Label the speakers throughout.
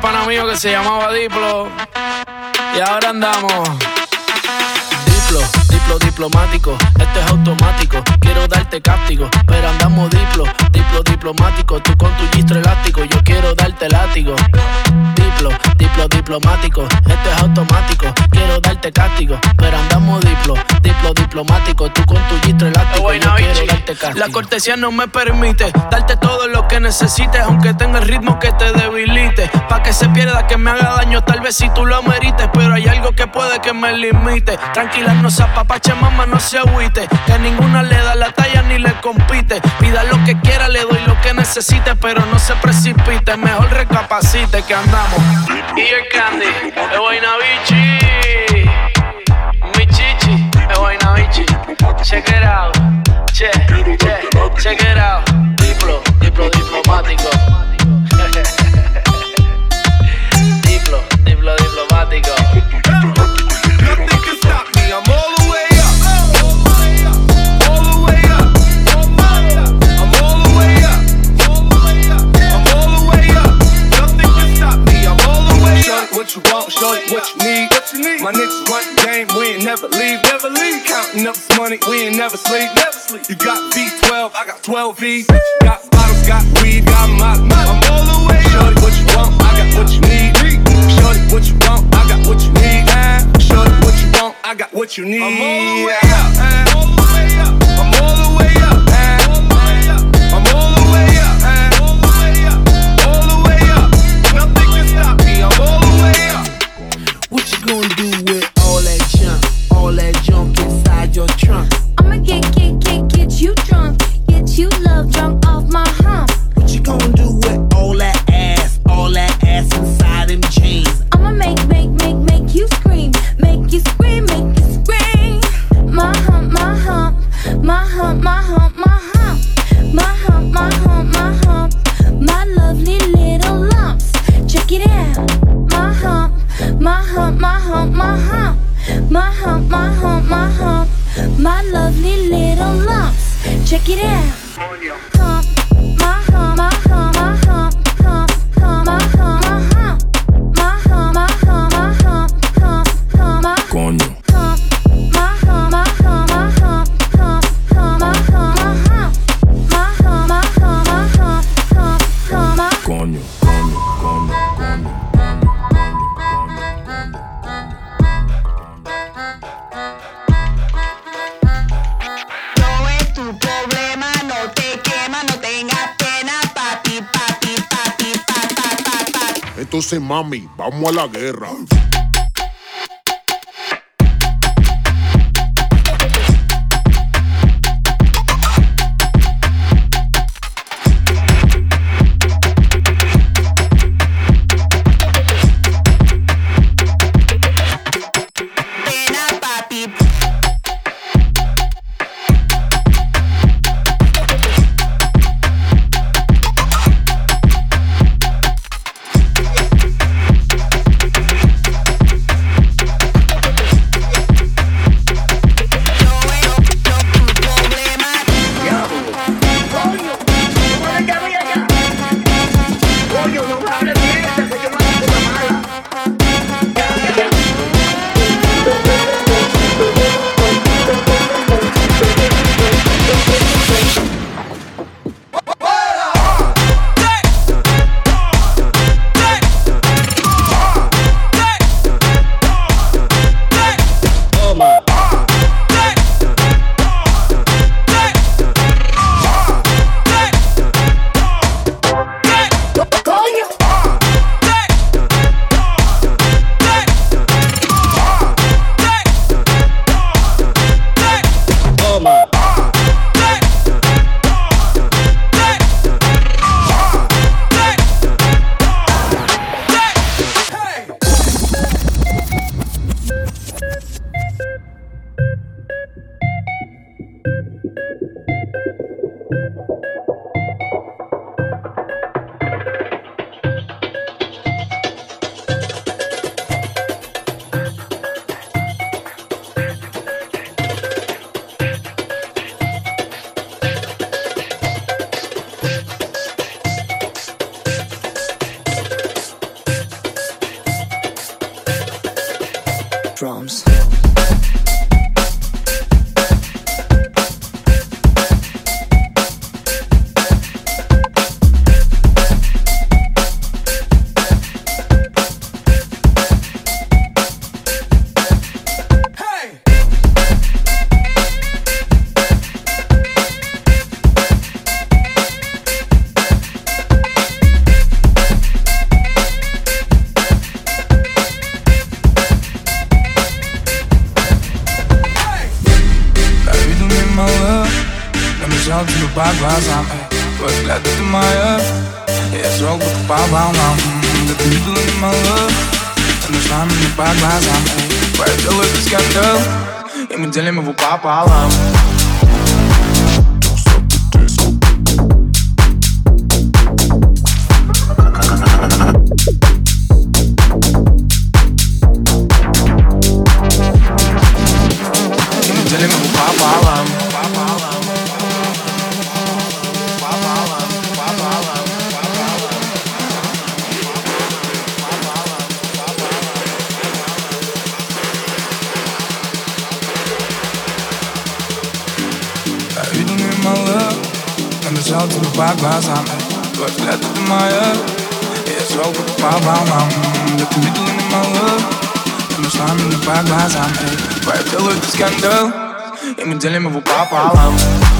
Speaker 1: pana mío que se llamaba Diplo. Y ahora andamos. Diplo, diplo diplomático, esto es automático. Quiero darte cáptico, pero andamos diplo, diplo diplomático. Tú con tu gistro elástico, yo quiero darte látigo. Diplo, diplo diplomático, esto es automático. Quiero darte cáptico, pero andamos diplo, diplo diplomático. Tú con tu gistro elástico, yo quiero darte cáptico. La cortesía no me permite darte todo lo que necesites, aunque tenga el ritmo que te debilite. Pa' que se pierda, que me haga daño, tal vez si tú lo merites. Pero hay algo que puede que me limite. Tranquila, no se apapache, mamá, no se agüite. Que ninguna le da la talla ni le compite. Pida lo que quiera, le doy lo que necesite, pero no se precipite. Mejor recapacite que andamos. Y el candy, de Guaynabichi. Mi chichi, de Guaynabichi. Check it out. Che, che, check it out.
Speaker 2: Up this money, we ain't never sleep, never sleep. You got V12, I got 12 V. Got bottles, got weed, got my. I'm all the way up. Show it what you want, I got what you need. Show it what you want, I got what you need. Show it what you want, I got what you need. I'm all the way up. All the way up.
Speaker 3: mami, vamos a la guerra.
Speaker 4: Tenemos kwaad aan. Het wordt letterlijk maar Je is over
Speaker 5: een kwaad aan. Dat de middel in de mouwen. En we slaan in de kwaad aan. Waar je wil het is scandal. Ik moet alleen maar voor.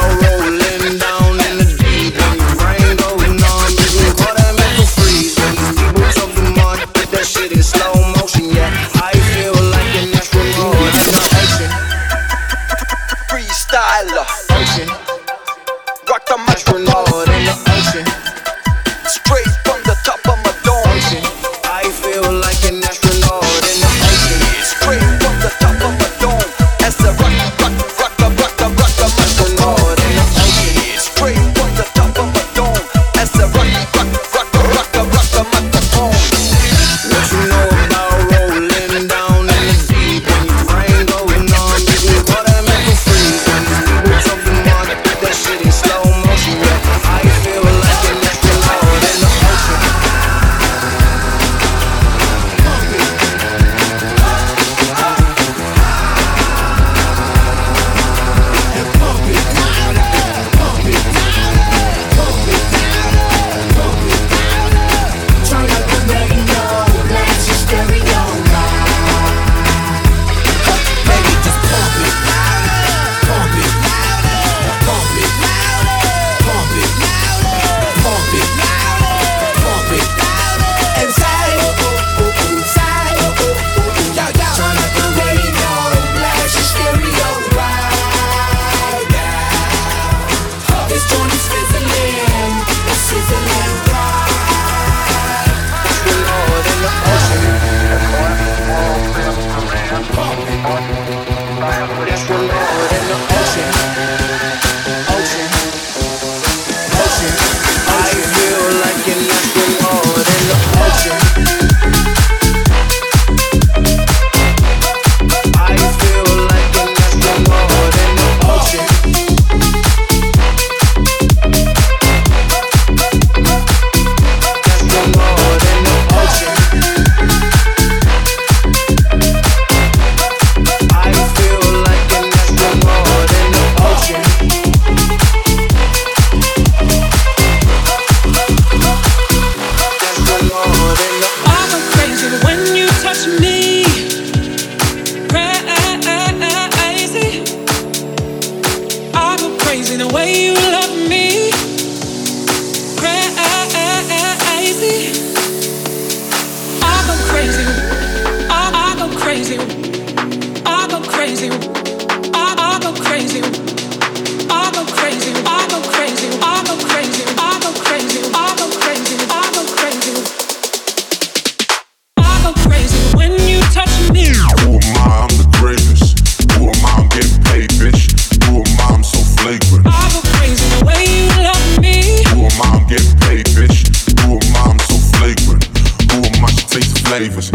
Speaker 3: flavors.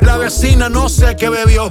Speaker 6: la vecina no sé qué bebió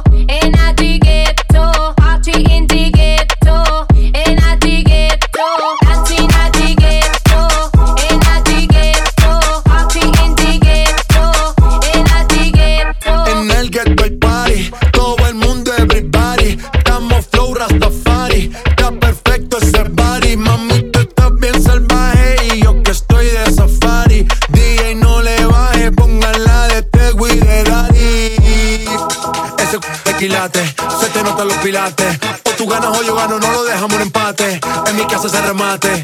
Speaker 6: de remate.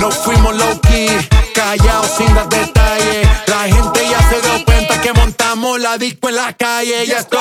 Speaker 6: Nos fuimos low key, callados sin dar detalles. La gente ya se dio cuenta que montamos la disco en la calle. Y esto.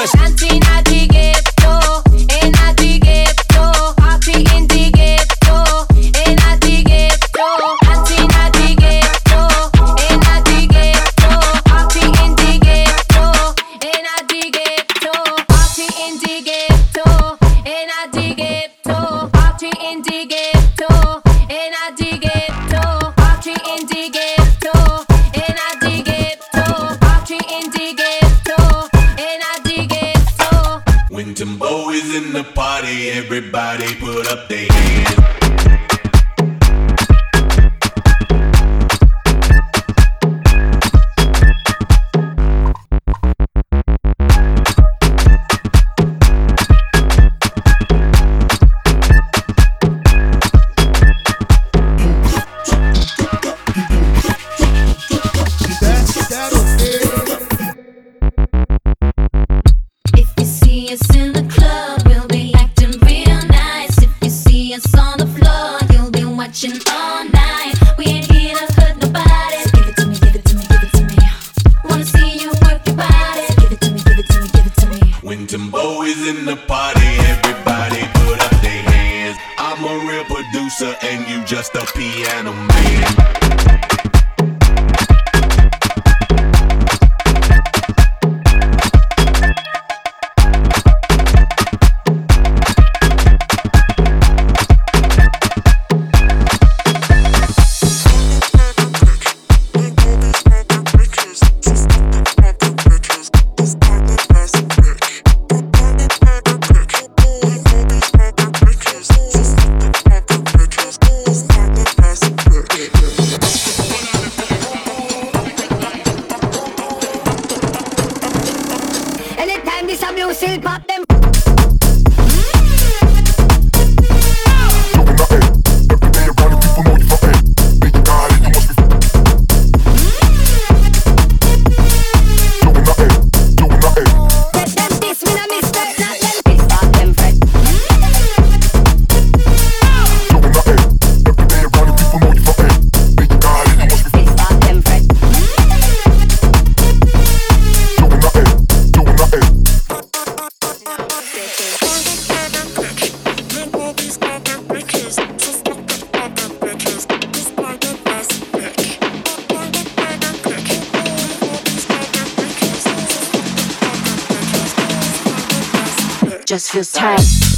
Speaker 7: Just feels tight.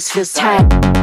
Speaker 7: Just feels tight.